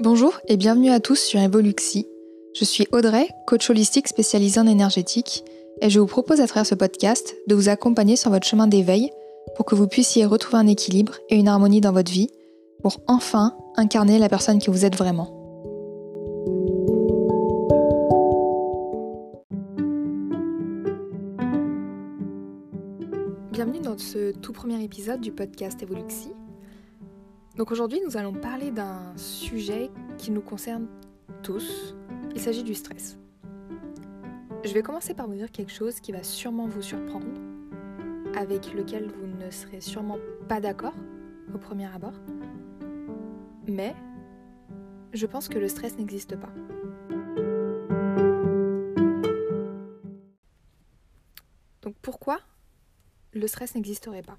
Bonjour et bienvenue à tous sur Evoluxi. Je suis Audrey, coach holistique spécialisée en énergétique, et je vous propose à travers ce podcast de vous accompagner sur votre chemin d'éveil pour que vous puissiez retrouver un équilibre et une harmonie dans votre vie pour enfin incarner la personne que vous êtes vraiment. Bienvenue dans ce tout premier épisode du podcast Evoluxi. Donc aujourd'hui, nous allons parler d'un sujet qui nous concerne tous. Il s'agit du stress. Je vais commencer par vous dire quelque chose qui va sûrement vous surprendre, avec lequel vous ne serez sûrement pas d'accord au premier abord. Mais je pense que le stress n'existe pas. Donc pourquoi le stress n'existerait pas?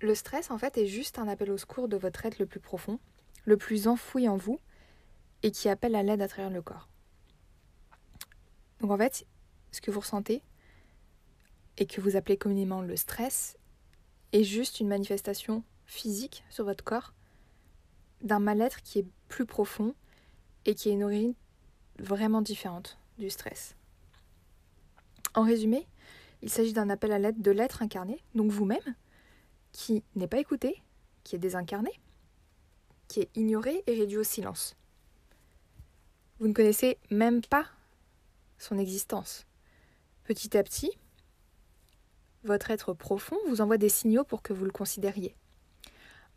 Le stress, en fait, est juste un appel au secours de votre être le plus profond, le plus enfoui en vous, et qui appelle à l'aide à travers le corps. Donc en fait, ce que vous ressentez, et que vous appelez communément le stress, est juste une manifestation physique sur votre corps d'un mal-être qui est plus profond et qui est une origine vraiment différente du stress. En résumé, il s'agit d'un appel à l'aide de l'être incarné, donc vous-même, qui n'est pas écouté, qui est désincarné, qui est ignoré et réduit au silence. Vous ne connaissez même pas son existence. Petit à petit, votre être profond vous envoie des signaux pour que vous le considériez.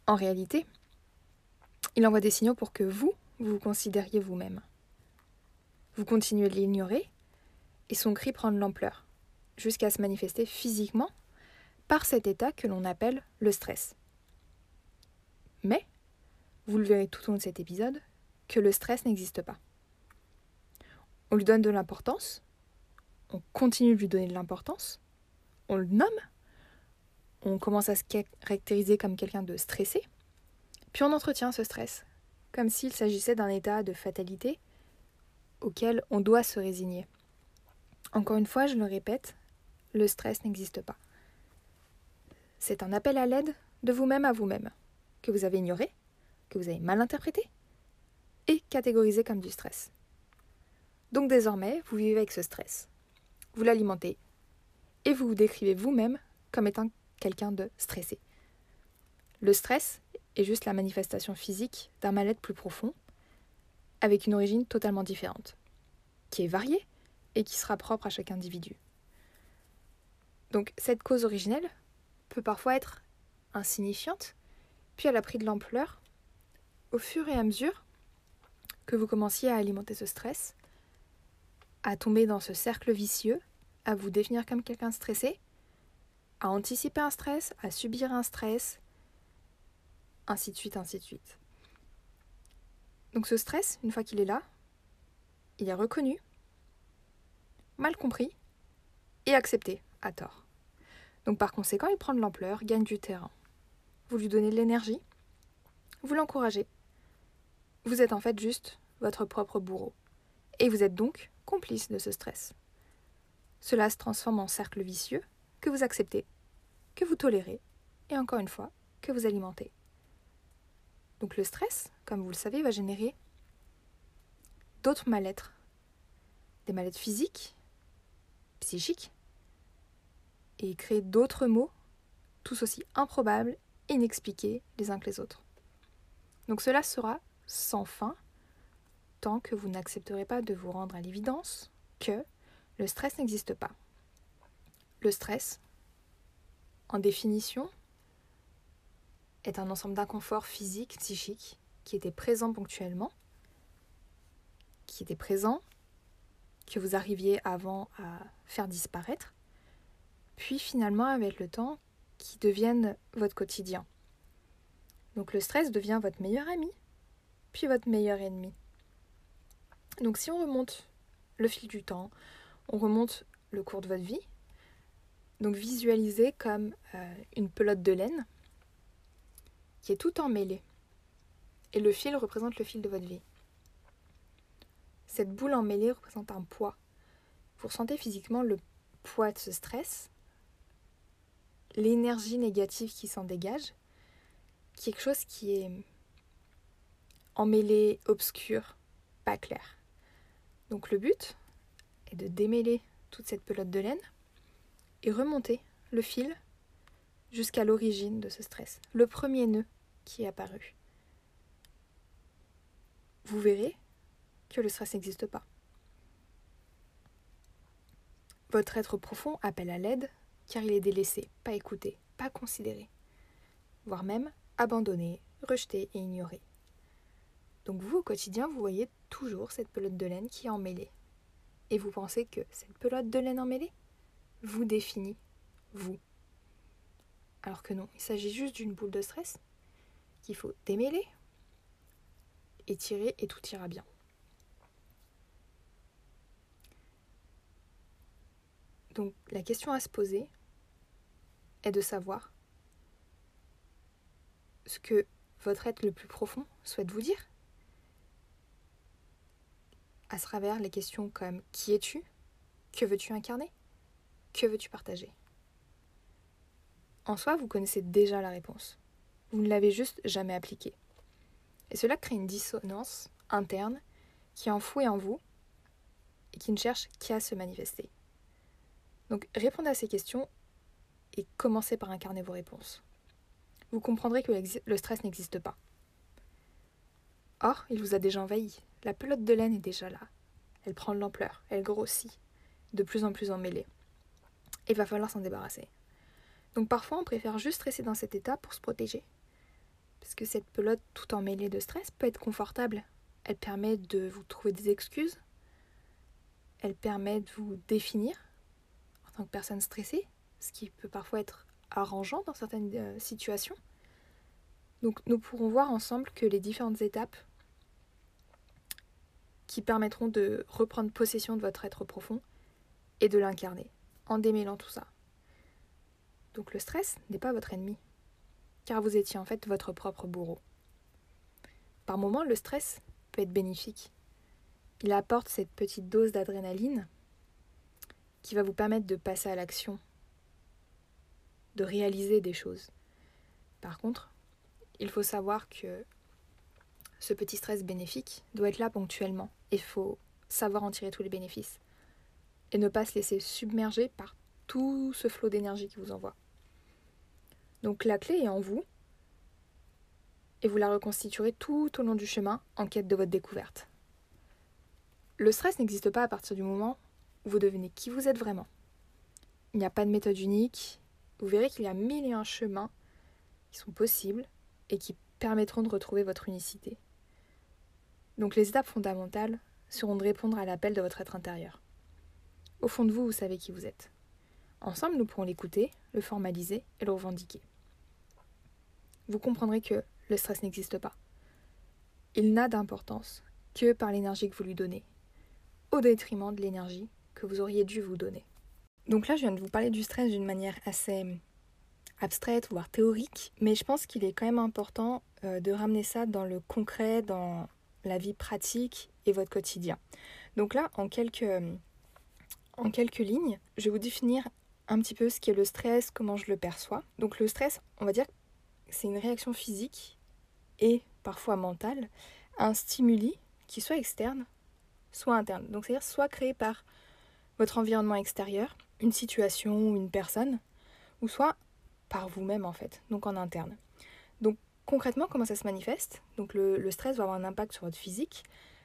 En réalité, il envoie des signaux pour que vous, vous considériez vous-même. Vous continuez de l'ignorer et son cri prend de l'ampleur, jusqu'à se manifester physiquement par cet état que l'on appelle le stress. Mais, vous le verrez tout au long de cet épisode, que le stress n'existe pas. On lui donne de l'importance, on continue de lui donner de l'importance, on le nomme, on commence à se caractériser comme quelqu'un de stressé, puis on entretient ce stress, comme s'il s'agissait d'un état de fatalité auquel on doit se résigner. Encore une fois, je le répète, le stress n'existe pas. C'est un appel à l'aide de vous-même à vous-même, que vous avez ignoré, que vous avez mal interprété et catégorisé comme du stress. Donc désormais, vous vivez avec ce stress. Vous l'alimentez et vous vous décrivez vous-même comme étant quelqu'un de stressé. Le stress est juste la manifestation physique d'un mal-être plus profond, avec une origine totalement différente, qui est variée et qui sera propre à chaque individu. Donc cette cause originelle, peut parfois être insignifiante, puis elle a pris de l'ampleur au fur et à mesure que vous commenciez à alimenter ce stress, à tomber dans ce cercle vicieux, à vous définir comme quelqu'un stressé, à anticiper un stress, à subir un stress, ainsi de suite, ainsi de suite. Donc ce stress, une fois qu'il est là, il est reconnu, mal compris et accepté à tort. Donc par conséquent, il prend de l'ampleur, gagne du terrain. Vous lui donnez de l'énergie, vous l'encouragez. Vous êtes en fait juste votre propre bourreau. Et vous êtes donc complice de ce stress. Cela se transforme en cercle vicieux que vous acceptez, que vous tolérez, et encore une fois, que vous alimentez. Donc le stress, comme vous le savez, va générer d'autres mal-être. Des mal-être physiques, psychiques, et créer d'autres mots, tous aussi improbables, inexpliqués les uns que les autres. Donc cela sera sans fin tant que vous n'accepterez pas de vous rendre à l'évidence que le stress n'existe pas. Le stress, en définition, est un ensemble d'inconforts physiques, psychiques, qui étaient présents ponctuellement, qui étaient présents, que vous arriviez avant à faire disparaître, puis finalement avec le temps qui deviennent votre quotidien. Donc le stress devient votre meilleur ami, puis votre meilleur ennemi. Donc si on remonte le fil du temps, on remonte le cours de votre vie, donc visualisez comme euh, une pelote de laine qui est tout emmêlée. Et le fil représente le fil de votre vie. Cette boule emmêlée représente un poids. Vous ressentez physiquement le poids de ce stress l'énergie négative qui s'en dégage, quelque chose qui est emmêlé, obscur, pas clair. Donc le but est de démêler toute cette pelote de laine et remonter le fil jusqu'à l'origine de ce stress, le premier nœud qui est apparu. Vous verrez que le stress n'existe pas. Votre être profond appelle à l'aide car il est délaissé, pas écouté, pas considéré, voire même abandonné, rejeté et ignoré. Donc vous, au quotidien, vous voyez toujours cette pelote de laine qui est emmêlée. Et vous pensez que cette pelote de laine emmêlée vous définit, vous. Alors que non, il s'agit juste d'une boule de stress qu'il faut démêler, étirer et tout ira bien. Donc la question à se poser est de savoir ce que votre être le plus profond souhaite vous dire à travers les questions comme qui es-tu? Que veux-tu incarner? Que veux-tu partager En soi, vous connaissez déjà la réponse. Vous ne l'avez juste jamais appliquée. Et cela crée une dissonance interne qui est enfouie en vous et qui ne cherche qu'à se manifester. Donc répondez à ces questions et commencez par incarner vos réponses. Vous comprendrez que le stress n'existe pas. Or, il vous a déjà envahi. La pelote de laine est déjà là. Elle prend de l'ampleur, elle grossit, de plus en plus emmêlée. Il va falloir s'en débarrasser. Donc parfois, on préfère juste rester dans cet état pour se protéger. Parce que cette pelote tout emmêlée de stress peut être confortable. Elle permet de vous trouver des excuses. Elle permet de vous définir en tant que personne stressée, ce qui peut parfois être arrangeant dans certaines euh, situations. Donc nous pourrons voir ensemble que les différentes étapes qui permettront de reprendre possession de votre être profond et de l'incarner en démêlant tout ça. Donc le stress n'est pas votre ennemi, car vous étiez en fait votre propre bourreau. Par moments, le stress peut être bénéfique. Il apporte cette petite dose d'adrénaline qui va vous permettre de passer à l'action, de réaliser des choses. Par contre, il faut savoir que ce petit stress bénéfique doit être là ponctuellement. Il faut savoir en tirer tous les bénéfices et ne pas se laisser submerger par tout ce flot d'énergie qui vous envoie. Donc la clé est en vous et vous la reconstituerez tout au long du chemin en quête de votre découverte. Le stress n'existe pas à partir du moment où vous devenez qui vous êtes vraiment. Il n'y a pas de méthode unique. Vous verrez qu'il y a mille et un chemins qui sont possibles et qui permettront de retrouver votre unicité. Donc les étapes fondamentales seront de répondre à l'appel de votre être intérieur. Au fond de vous, vous savez qui vous êtes. Ensemble, nous pourrons l'écouter, le formaliser et le revendiquer. Vous comprendrez que le stress n'existe pas. Il n'a d'importance que par l'énergie que vous lui donnez, au détriment de l'énergie que vous auriez dû vous donner. Donc là, je viens de vous parler du stress d'une manière assez abstraite, voire théorique, mais je pense qu'il est quand même important euh, de ramener ça dans le concret, dans la vie pratique et votre quotidien. Donc là, en quelques, en quelques lignes, je vais vous définir un petit peu ce qu'est le stress, comment je le perçois. Donc le stress, on va dire, c'est une réaction physique et parfois mentale à un stimuli qui soit externe, soit interne. Donc c'est-à-dire soit créé par votre environnement extérieur, une situation ou une personne, ou soit par vous-même en fait, donc en interne. Donc concrètement, comment ça se manifeste? Donc le, stress va avoir un impact sur votre physique.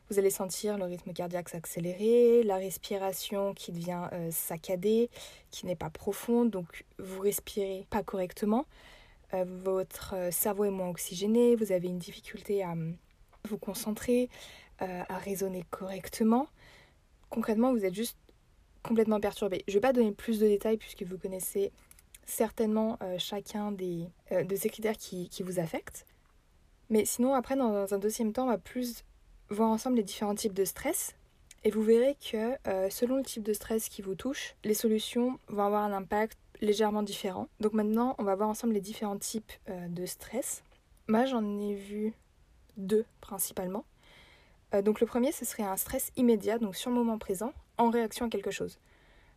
Vous allez sentir le rythme cardiaque s'accélérer, la respiration qui devient euh, saccadée, qui n'est pas profonde, donc vous respirez pas correctement. Euh, votre euh, cerveau est moins oxygéné, vous avez une difficulté à vous concentrer, à raisonner correctement. Concrètement, vous êtes juste complètement perturbé. Je ne vais pas donner plus de détails puisque vous connaissez certainement euh, chacun des, euh, de ces critères qui, vous affectent. Mais sinon, après, dans un deuxième temps, on va plus voir ensemble les différents types de stress. Et vous verrez que euh, selon le type de stress qui vous touche, les solutions vont avoir un impact légèrement différent. Donc maintenant, on va voir ensemble les différents types de stress. Moi, j'en ai vu deux principalement. donc le premier, ce serait un stress immédiat, donc sur le moment présent, en réaction à quelque chose.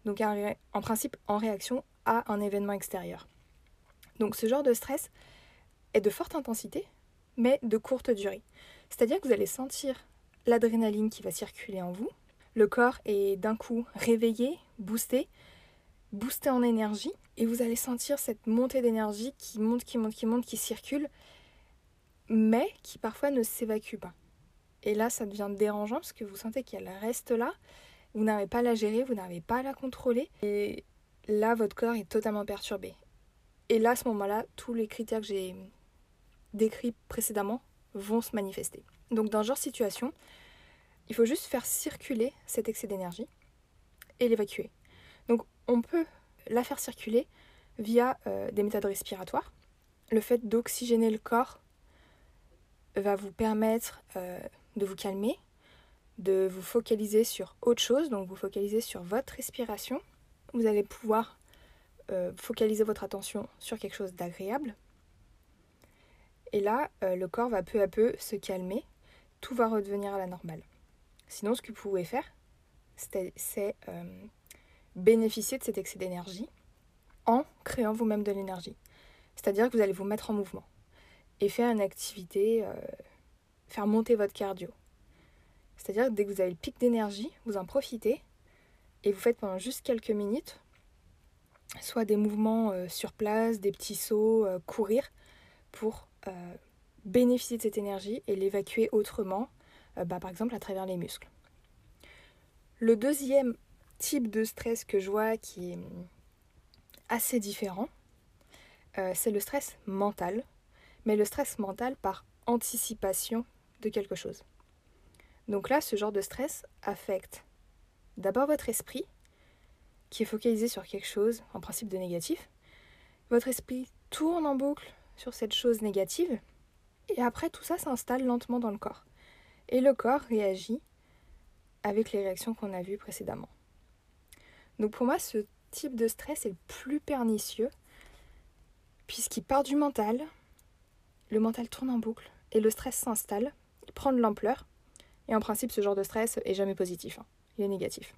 Donc en principe, en réaction à un événement extérieur. Donc ce genre de stress est de forte intensité, mais de courte durée. C'est-à-dire que vous allez sentir l'adrénaline qui va circuler en vous, le corps est d'un coup réveillé, boosté, boosté en énergie, et vous allez sentir cette montée d'énergie qui monte, qui monte, qui monte, qui circule, mais qui parfois ne s'évacue pas. Et là, ça devient dérangeant parce que vous sentez qu'elle reste là, vous n'avez pas à la gérer, vous n'avez pas à la contrôler, et là, votre corps est totalement perturbé. Et là, à ce moment-là, tous les critères que j'ai décrits précédemment vont se manifester. Donc, dans ce genre de situation, il faut juste faire circuler cet excès d'énergie et l'évacuer. Donc, on peut la faire circuler via euh, des méthodes respiratoires. Le fait d'oxygéner le corps va vous permettre euh, de vous calmer, de vous focaliser sur autre chose, donc vous focaliser sur votre respiration. Vous allez pouvoir euh, focaliser votre attention sur quelque chose d'agréable. Et là, euh, le corps va peu à peu se calmer, tout va redevenir à la normale. Sinon, ce que vous pouvez faire, c'est euh, bénéficier de cet excès d'énergie en créant vous-même de l'énergie. C'est-à-dire que vous allez vous mettre en mouvement et faire une activité, faire monter votre cardio. C'est-à-dire que dès que vous avez le pic d'énergie, vous en profitez et vous faites pendant juste quelques minutes soit des mouvements euh, sur place, des petits sauts, euh, courir, pour euh, bénéficier de cette énergie et l'évacuer autrement, bah, par exemple à travers les muscles. Le deuxième type de stress que je vois qui est hum, assez différent, c'est le stress mental, mais le stress mental par anticipation de quelque chose. Donc là, ce genre de stress affecte d'abord votre esprit, qui est focalisé sur quelque chose, en principe de négatif, votre esprit tourne en boucle sur cette chose négative, et après tout ça s'installe lentement dans le corps. Et le corps réagit avec les réactions qu'on a vues précédemment. Donc pour moi, ce type de stress est le plus pernicieux, puisqu'il part du mental, le mental tourne en boucle, et le stress s'installe, il prend de l'ampleur, et en principe ce genre de stress est jamais positif, hein. il est négatif.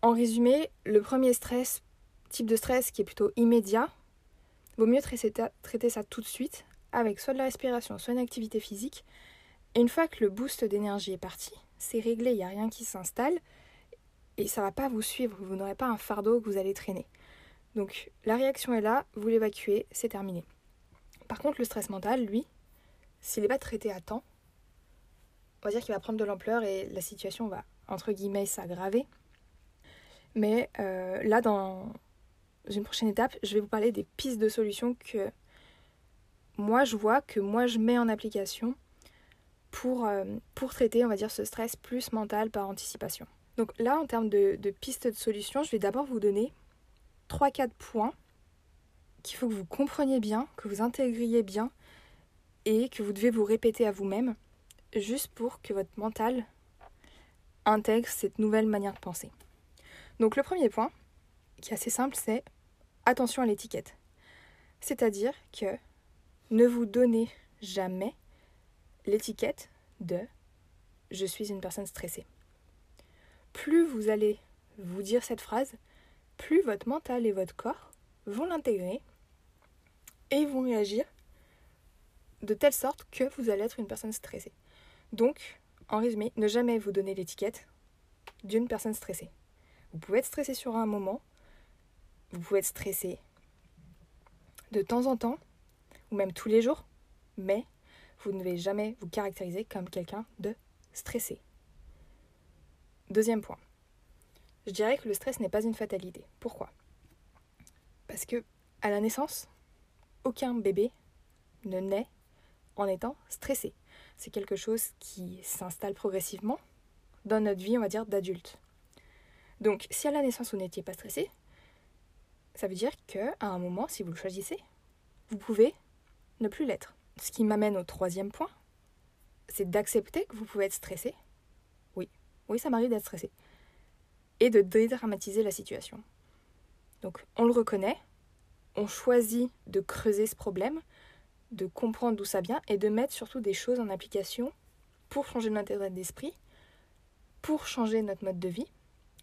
En résumé, le premier stress, type de stress qui est plutôt immédiat, vaut mieux traiter ça tout de suite avec soit de la respiration, soit une activité physique. Et une fois que le boost d'énergie est parti, c'est réglé, il n'y a rien qui s'installe et ça ne va pas vous suivre, vous n'aurez pas un fardeau que vous allez traîner. Donc la réaction est là, vous l'évacuez, c'est terminé. Par contre, le stress mental, lui, s'il n'est pas traité à temps, on va dire qu'il va prendre de l'ampleur et la situation va, entre guillemets, s'aggraver. Mais euh, là, dans une prochaine étape, je vais vous parler des pistes de solutions que moi je vois, que moi je mets en application pour, euh, pour traiter, on va dire, ce stress plus mental par anticipation. Donc là, en termes de, de pistes de solutions, je vais d'abord vous donner 3-4 points qu'il faut que vous compreniez bien, que vous intégriez bien et que vous devez vous répéter à vous-même, juste pour que votre mental intègre cette nouvelle manière de penser. Donc le premier point, qui est assez simple, c'est attention à l'étiquette. C'est-à-dire que ne vous donnez jamais l'étiquette de je suis une personne stressée. Plus vous allez vous dire cette phrase, plus votre mental et votre corps vont l'intégrer et vont réagir de telle sorte que vous allez être une personne stressée. Donc, en résumé, ne jamais vous donner l'étiquette d'une personne stressée. Vous pouvez être stressé sur un moment, vous pouvez être stressé de temps en temps, ou même tous les jours, mais vous ne devez jamais vous caractériser comme quelqu'un de stressé. Deuxième point. Je dirais que le stress n'est pas une fatalité. Pourquoi? Parce que à la naissance, aucun bébé ne naît en étant stressé. C'est quelque chose qui s'installe progressivement dans notre vie, on va dire, d'adulte. Donc, si à la naissance vous n'étiez pas stressé, ça veut dire qu'à un moment, si vous le choisissez, vous pouvez ne plus l'être. Ce qui m'amène au troisième point, c'est d'accepter que vous pouvez être stressé. Oui, oui, ça m'arrive d'être stressé. Et de dédramatiser la situation. Donc, on le reconnaît, on choisit de creuser ce problème, de comprendre d'où ça vient et de mettre surtout des choses en application pour changer notre d'esprit, pour changer notre mode de vie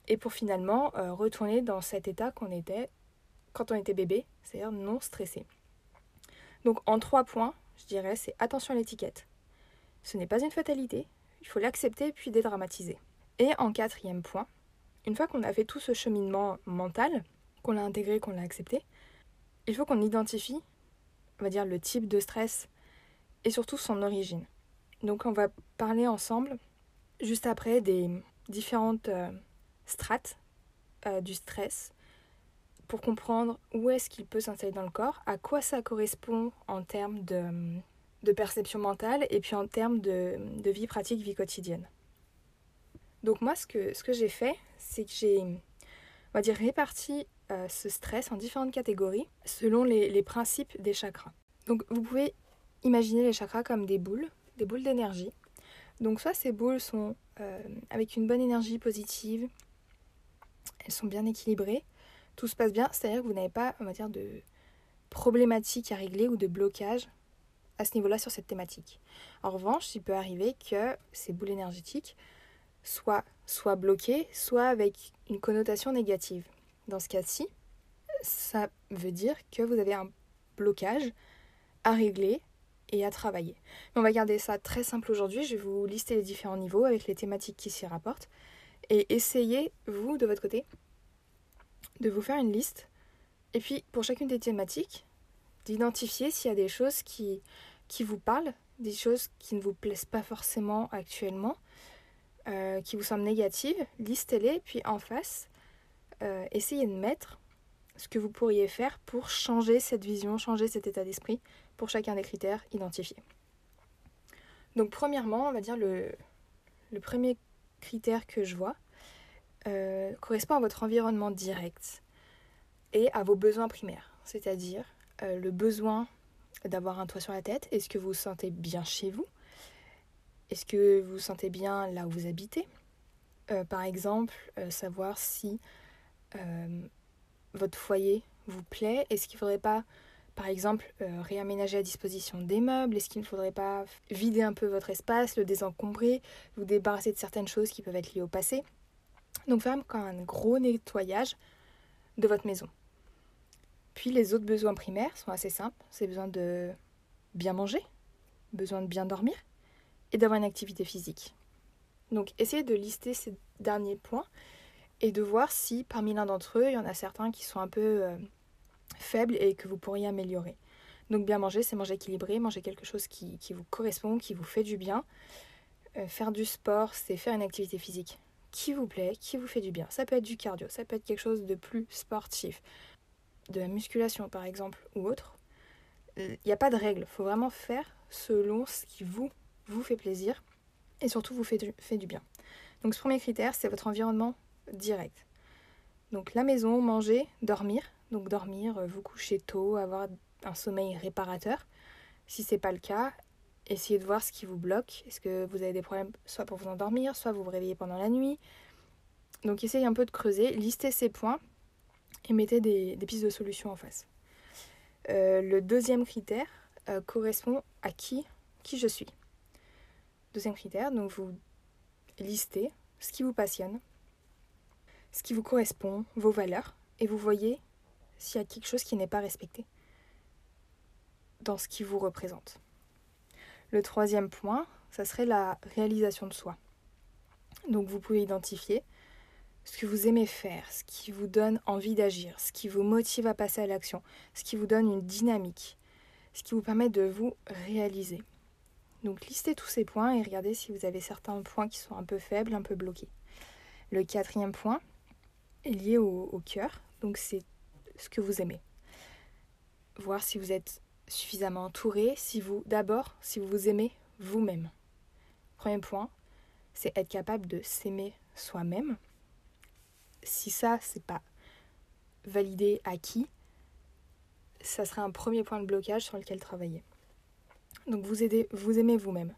et pour finalement euh, retourner dans cet état qu'on était quand on était bébé, c'est-à-dire non stressé. Donc en trois points, je dirais, c'est attention à l'étiquette. Ce n'est pas une fatalité, il faut l'accepter puis dédramatiser. Et en quatrième point, une fois qu'on a fait tout ce cheminement mental, qu'on l'a intégré, qu'on l'a accepté, il faut qu'on identifie, on va dire, le type de stress et surtout son origine. Donc on va parler ensemble juste après des différentes euh, strates euh, du stress pour comprendre où est-ce qu'il peut s'installer dans le corps, à quoi ça correspond en termes de, perception mentale et puis en termes de, vie pratique, vie quotidienne. Donc moi, ce que, ce que j'ai fait, c'est que j'ai, on va dire, réparti euh, ce stress en différentes catégories selon les, principes des chakras. Donc vous pouvez imaginer les chakras comme des boules, des boules d'énergie. Donc soit ces boules sont euh, avec une bonne énergie positive, elles sont bien équilibrées, tout se passe bien, c'est-à-dire que vous n'avez pas, de problématiques à régler ou de blocage à ce niveau-là sur cette thématique. En revanche, il peut arriver que ces boules énergétiques soient soit bloquées, soit avec une connotation négative. Dans ce cas-ci, ça veut dire que vous avez un blocage à régler et à travailler. on va garder ça très simple aujourd'hui. Je vais vous lister les différents niveaux avec les thématiques qui s'y rapportent. Et essayez, vous, de votre côté, de vous faire une liste. Et puis, pour chacune des thématiques, d'identifier s'il y a des choses qui, qui vous parlent, des choses qui ne vous plaisent pas forcément actuellement, euh, qui vous semblent négatives, listez-les, puis en face, euh, essayez de mettre ce que vous pourriez faire pour changer cette vision, changer cet état d'esprit pour chacun des critères identifiés. Donc premièrement, on va dire le, premier critère que je vois, euh, correspond à votre environnement direct et à vos besoins primaires, c'est-à-dire euh, le besoin d'avoir un toit sur la tête. Est-ce que vous vous sentez bien chez vous? Est-ce que vous vous sentez bien là où vous habitez? Par exemple, savoir si votre foyer vous plaît? Est-ce qu'il ne faudrait pas, par exemple, réaménager à disposition des meubles? Est-ce qu'il ne faudrait pas vider un peu votre espace, le désencombrer, vous débarrasser de certaines choses qui peuvent être liées au passé? Donc faire un gros nettoyage de votre maison. Puis les autres besoins primaires sont assez simples. C'est besoin de bien manger, besoin de bien dormir et d'avoir une activité physique. Donc essayez de lister ces derniers points et de voir si parmi l'un d'entre eux, il y en a certains qui sont un peu euh, faibles et que vous pourriez améliorer. Donc bien manger, c'est manger équilibré, manger quelque chose qui, vous correspond, qui vous fait du bien. Euh, faire du sport, c'est faire une activité physique qui vous plaît, qui vous fait du bien. Ça peut être du cardio, ça peut être quelque chose de plus sportif, de la musculation par exemple ou autre. Il n'y a pas de règle, faut vraiment faire selon ce qui vous, vous fait plaisir et surtout vous fait fait du bien. Donc ce premier critère, c'est votre environnement direct. Donc la maison, manger, dormir. Donc dormir, euh, vous coucher tôt, avoir un sommeil réparateur. Si c'est pas le cas, essayez de voir ce qui vous bloque. Est-ce que vous avez des problèmes soit pour vous endormir, soit vous vous réveillez pendant la nuit. Donc essayez un peu de creuser, listez ces points et mettez des, pistes de solutions en face. Euh, le deuxième critère euh, correspond à qui, qui je suis. Deuxième critère, donc vous listez ce qui vous passionne, ce qui vous correspond, vos valeurs, et vous voyez s'il y a quelque chose qui n'est pas respecté dans ce qui vous représente. Le troisième point, ça serait la réalisation de soi. Donc vous pouvez identifier ce que vous aimez faire, ce qui vous donne envie d'agir, ce qui vous motive à passer à l'action, ce qui vous donne une dynamique, ce qui vous permet de vous réaliser. Donc listez tous ces points et regardez si vous avez certains points qui sont un peu faibles, un peu bloqués. Le quatrième point lié au, cœur, donc c'est ce que vous aimez. Voir si vous êtes suffisamment entouré si vous, d'abord, si vous vous aimez vous-même. Premier point, c'est être capable de s'aimer soi-même. Si ça, c'est pas validé, acquis, ça serait un premier point de blocage sur lequel travailler. Donc vous, aidez, vous aimez vous-même.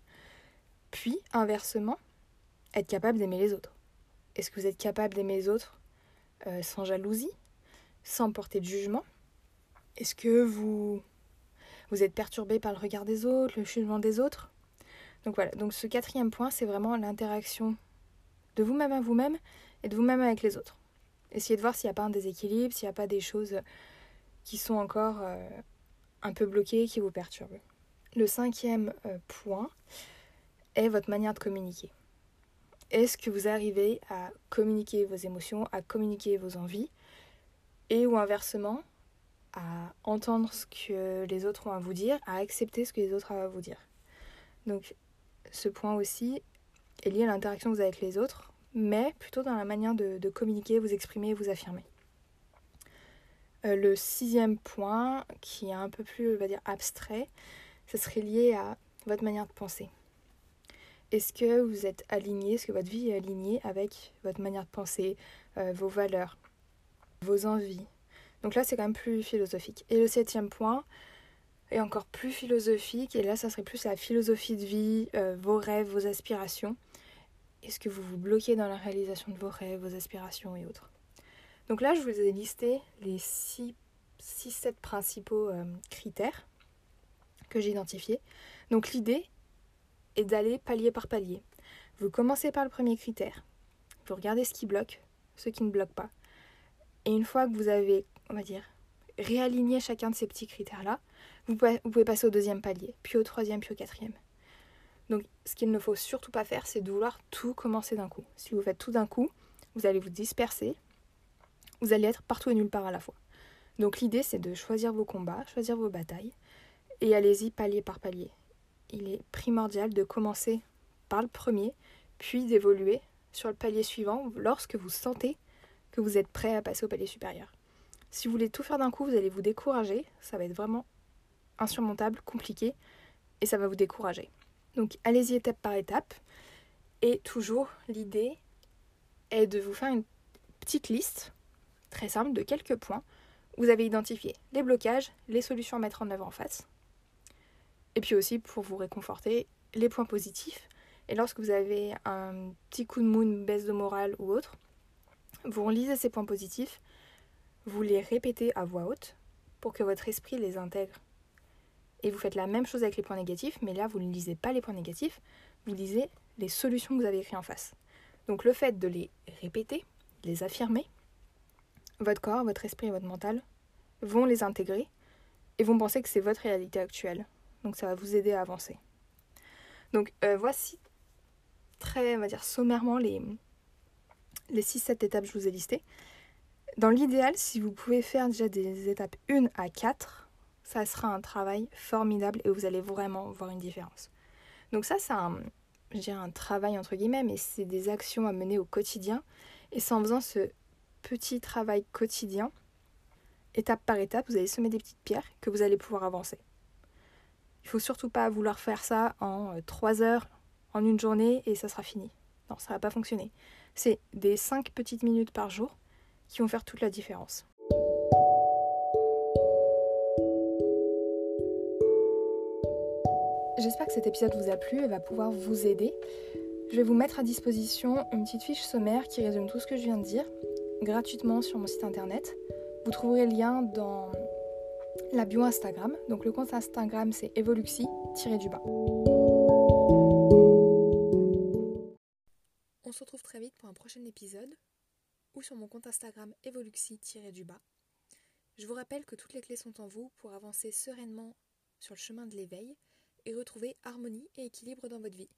Puis, inversement, être capable d'aimer les autres. Est-ce que vous êtes capable d'aimer les autres euh, sans jalousie, sans porter de jugement Est-ce que vous vous êtes perturbé par le regard des autres, le jugement des autres? Donc voilà, donc ce quatrième point, c'est vraiment l'interaction de vous-même à vous-même et de vous-même avec les autres. Essayez de voir s'il n'y a pas un déséquilibre, s'il n'y a pas des choses qui sont encore euh, un peu bloquées, qui vous perturbent. Le cinquième euh, point est votre manière de communiquer. Est-ce que vous arrivez à communiquer vos émotions, à communiquer vos envies, et ou inversement, à entendre ce que les autres ont à vous dire, à accepter ce que les autres ont à vous dire? Donc ce point aussi est lié à l'interaction que vous avez avec les autres, mais plutôt dans la manière de, communiquer, vous exprimer, vous affirmer. Euh, le sixième point, qui est un peu plus, on va dire, abstrait, ce serait lié à votre manière de penser. Est-ce que vous êtes aligné, est-ce que votre vie est alignée avec votre manière de penser, euh, vos valeurs, vos envies? Donc là, c'est quand même plus philosophique. Et le septième point est encore plus philosophique, et là, ça serait plus la philosophie de vie, euh, vos rêves, vos aspirations. Est-ce que vous vous bloquez dans la réalisation de vos rêves, vos aspirations et autres? Donc là, je vous ai listé les 6-7 principaux euh, critères que j'ai identifiés. Donc l'idée, et d'aller palier par palier. Vous commencez par le premier critère. Vous regardez ce qui bloque, ce qui ne bloque pas. Et une fois que vous avez, on va dire, réaligné chacun de ces petits critères-là, vous pouvez, passer au deuxième palier, puis au troisième, puis au quatrième. Donc ce qu'il ne faut surtout pas faire, c'est de vouloir tout commencer d'un coup. Si vous faites tout d'un coup, vous allez vous disperser, vous allez être partout et nulle part à la fois. Donc l'idée, c'est de choisir vos combats, choisir vos batailles, et allez-y palier par palier il est primordial de commencer par le premier, puis d'évoluer sur le palier suivant lorsque vous sentez que vous êtes prêt à passer au palier supérieur. Si vous voulez tout faire d'un coup, vous allez vous décourager, ça va être vraiment insurmontable, compliqué, et ça va vous décourager. Donc allez-y étape par étape, et toujours l'idée est de vous faire une petite liste, très simple, de quelques points. Vous avez identifié les blocages, les solutions à mettre en œuvre en face, et puis aussi pour vous réconforter, les points positifs. Et lorsque vous avez un petit coup de mou, une baisse de morale ou autre, vous relisez ces points positifs, vous les répétez à voix haute pour que votre esprit les intègre. Et vous faites la même chose avec les points négatifs, mais là vous ne lisez pas les points négatifs, vous lisez les solutions que vous avez écrites en face. Donc le fait de les répéter, les affirmer, votre corps, votre esprit et votre mental vont les intégrer et vont penser que c'est votre réalité actuelle, donc ça va vous aider à avancer. Donc euh, voici très, on va dire, sommairement les, les 6-7 étapes que je vous ai listées. Dans l'idéal, si vous pouvez faire déjà des étapes 1 à 4, ça sera un travail formidable et vous allez vraiment voir une différence. Donc ça, c'est un, un travail entre guillemets, mais c'est des actions à mener au quotidien. Et c'est en faisant ce petit travail quotidien, étape par étape, vous allez semer des petites pierres que vous allez pouvoir avancer. Il faut surtout pas vouloir faire ça en 3 euh, heures, en une journée et ça sera fini. Non, ça va pas fonctionner. C'est des 5 petites minutes par jour qui vont faire toute la différence. J'espère que cet épisode vous a plu et va pouvoir vous aider. Je vais vous mettre à disposition une petite fiche sommaire qui résume tout ce que je viens de dire gratuitement sur mon site internet. Vous trouverez le lien dans la bio Instagram. Donc le compte Instagram c'est evoluxi-du-bas. On se retrouve très vite pour un prochain épisode ou sur mon compte Instagram evoluxi-du-bas. Je vous rappelle que toutes les clés sont en vous pour avancer sereinement sur le chemin de l'éveil et retrouver harmonie et équilibre dans votre vie.